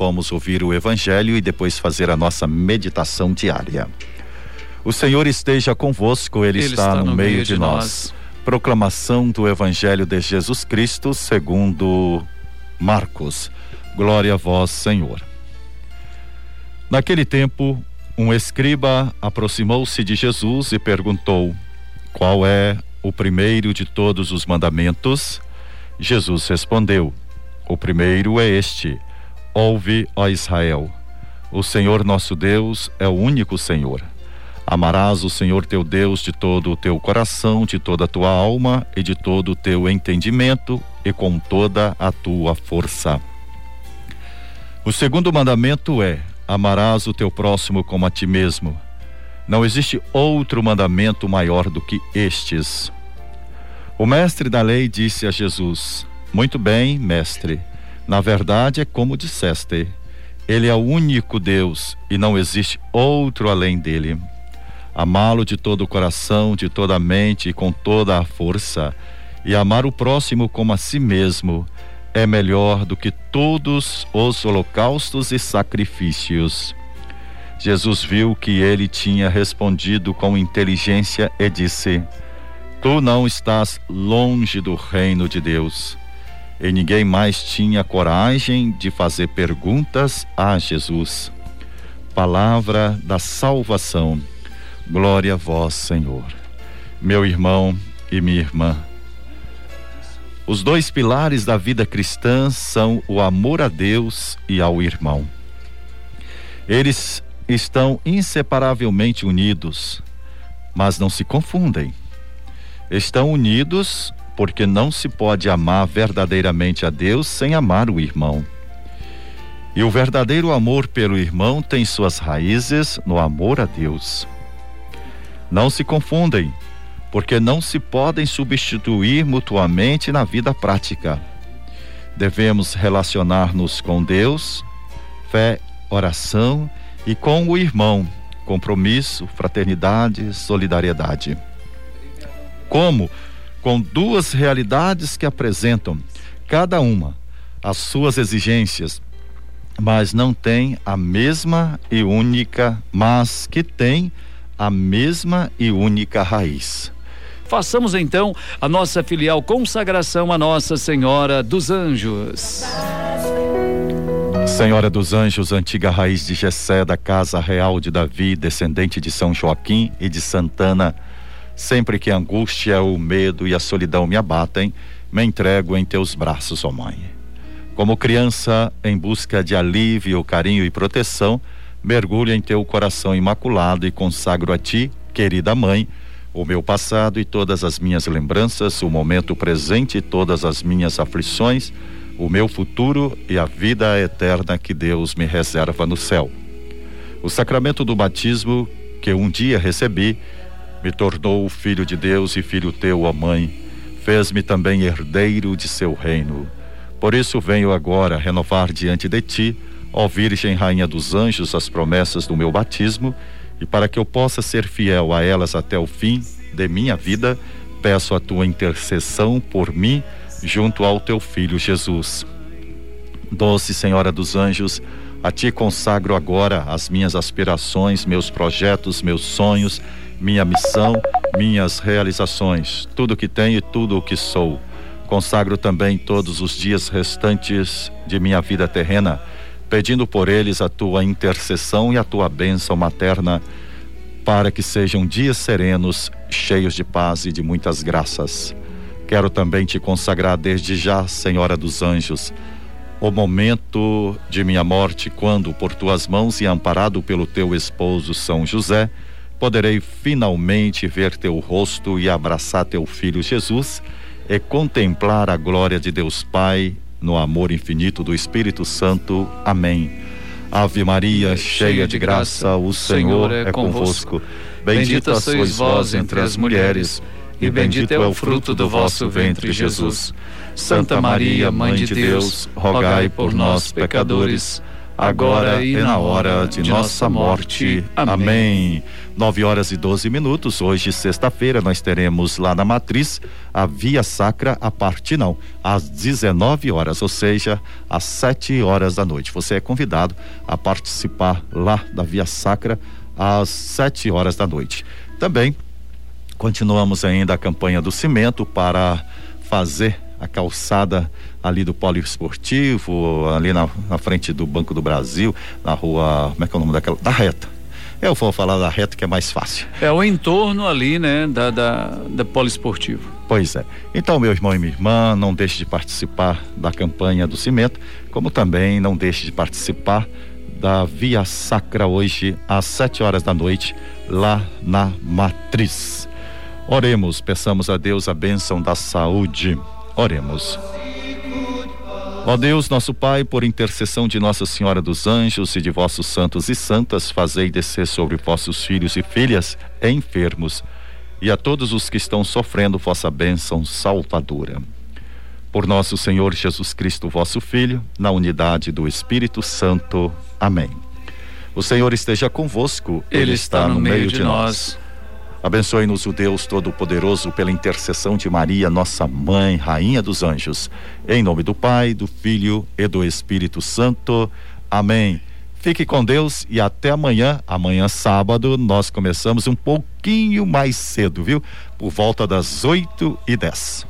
vamos ouvir o Evangelho e depois fazer a nossa meditação diária. O Senhor esteja convosco, Ele, Ele está, está, no, meio, meio de, nós. nós. Proclamação do Evangelho de Jesus Cristo segundo Marcos. Glória a vós, Senhor. Naquele tempo, um escriba aproximou-se de Jesus e perguntou: Qual é o primeiro de todos os mandamentos? Jesus respondeu: O primeiro é este: Ouve, ó Israel. O Senhor nosso Deus é o único Senhor. Amarás o Senhor teu Deus de todo o teu coração, de toda a tua alma e de todo o teu entendimento e com toda a tua força. O segundo mandamento é: Amarás o teu próximo como a ti mesmo. Não existe outro mandamento maior do que estes. O mestre da lei disse a Jesus: Muito bem, mestre. Na verdade é como disseste. Ele é o único Deus e não existe outro além dele. Amá-lo de todo o coração, de toda a mente e com toda a força, e amar o próximo como a si mesmo é melhor do que todos os holocaustos e sacrifícios. Jesus viu que ele tinha respondido com inteligência e disse: Tu não estás longe do reino de Deus. E ninguém mais tinha coragem de fazer perguntas a Jesus. Palavra da salvação. Glória a vós, Senhor. Meu irmão e minha irmã os dois pilares da vida cristã são o amor a Deus e ao irmão. Eles estão inseparavelmente unidos, mas não se confundem. Estão unidos porque não se pode amar verdadeiramente a Deus sem amar o irmão. E o verdadeiro amor pelo irmão tem suas raízes no amor a Deus. Não se confundem porque não se podem substituir mutuamente na vida prática. Devemos relacionar-nos com Deus, fé, oração e com o irmão, compromisso, fraternidade, solidariedade. Como? Com duas realidades que apresentam, cada uma, as suas exigências, mas não tem a mesma e única, mas que tem a mesma e única raiz. Façamos então a nossa filial consagração a Nossa Senhora dos Anjos. Senhora dos Anjos, antiga raiz de Jessé, da casa real de Davi, descendente de São Joaquim e de Santana, sempre que a angústia, o medo e a solidão me abatem, me entrego em teus braços, ó Mãe. Como criança em busca de alívio, carinho e proteção, mergulho em teu coração imaculado e consagro a ti, querida Mãe, o meu passado e todas as minhas lembranças, o momento presente e todas as minhas aflições, o meu futuro e a vida eterna que Deus me reserva no céu. O sacramento do batismo que um dia recebi me tornou filho de Deus e filho teu, ó Mãe. Fez-me também herdeiro de seu reino. Por isso venho agora renovar diante de ti, ó Virgem Rainha dos Anjos, as promessas do meu batismo e para que eu possa ser fiel a elas até o fim de minha vida, peço a tua intercessão por mim junto ao teu filho Jesus. Doce Senhora dos Anjos, a ti consagro agora as minhas aspirações, meus projetos, meus sonhos, minha missão, minhas realizações, tudo o que tenho e tudo o que sou. Consagro também todos os dias restantes de minha vida terrena pedindo por eles a tua intercessão e a tua bênção materna, para que sejam dias serenos, cheios de paz e de muitas graças. Quero também te consagrar desde já, Senhora dos Anjos, o momento de minha morte, quando, por tuas mãos e amparado pelo teu esposo São José, poderei finalmente ver teu rosto e abraçar teu filho Jesus e contemplar a glória de Deus Pai no amor infinito do Espírito Santo. Amém. Ave Maria, cheia de graça, o Senhor é, é convosco. Bendita sois vós entre as mulheres, e bendito é o fruto do vosso ventre, Jesus. Santa Maria, Mãe de Deus, rogai por nós, pecadores, agora e na hora de nossa morte. Amém. Nove horas e doze minutos. Hoje, sexta-feira, nós teremos lá na Matriz a Via Sacra a partir não, às 19 horas, ou seja, às sete horas da noite. Você é convidado a participar lá da Via Sacra às sete horas da noite. Também continuamos ainda a campanha do cimento para fazer a calçada ali do poliesportivo, ali na, na, frente do Banco do Brasil, na rua, como é que é o nome daquela? Da reta. Eu vou falar da reta que é mais fácil. É o entorno ali, né, da, da, da poliesportivo. Pois é. Então, meu irmão e minha irmã, não deixe de participar da campanha do cimento, como também não deixe de participar da Via Sacra hoje às sete horas da noite, lá na Matriz. Oremos, peçamos a Deus a bênção da saúde. Oremos. Ó Deus, nosso Pai, por intercessão de Nossa Senhora dos Anjos e de vossos santos e santas, fazei descer sobre vossos filhos e filhas enfermos e a todos os que estão sofrendo vossa bênção salvadora. Por nosso Senhor Jesus Cristo, vosso Filho, na unidade do Espírito Santo. Amém. O Senhor esteja convosco, Ele, Ele está, no, meio, de, nós. nós. Abençoe-nos o Deus Todo-Poderoso pela intercessão de Maria, nossa mãe, rainha dos anjos. Em nome do Pai, do Filho e do Espírito Santo. Amém. Fique com Deus e até amanhã. Amanhã, sábado, nós começamos um pouquinho mais cedo, viu? Por volta das 8 e 10.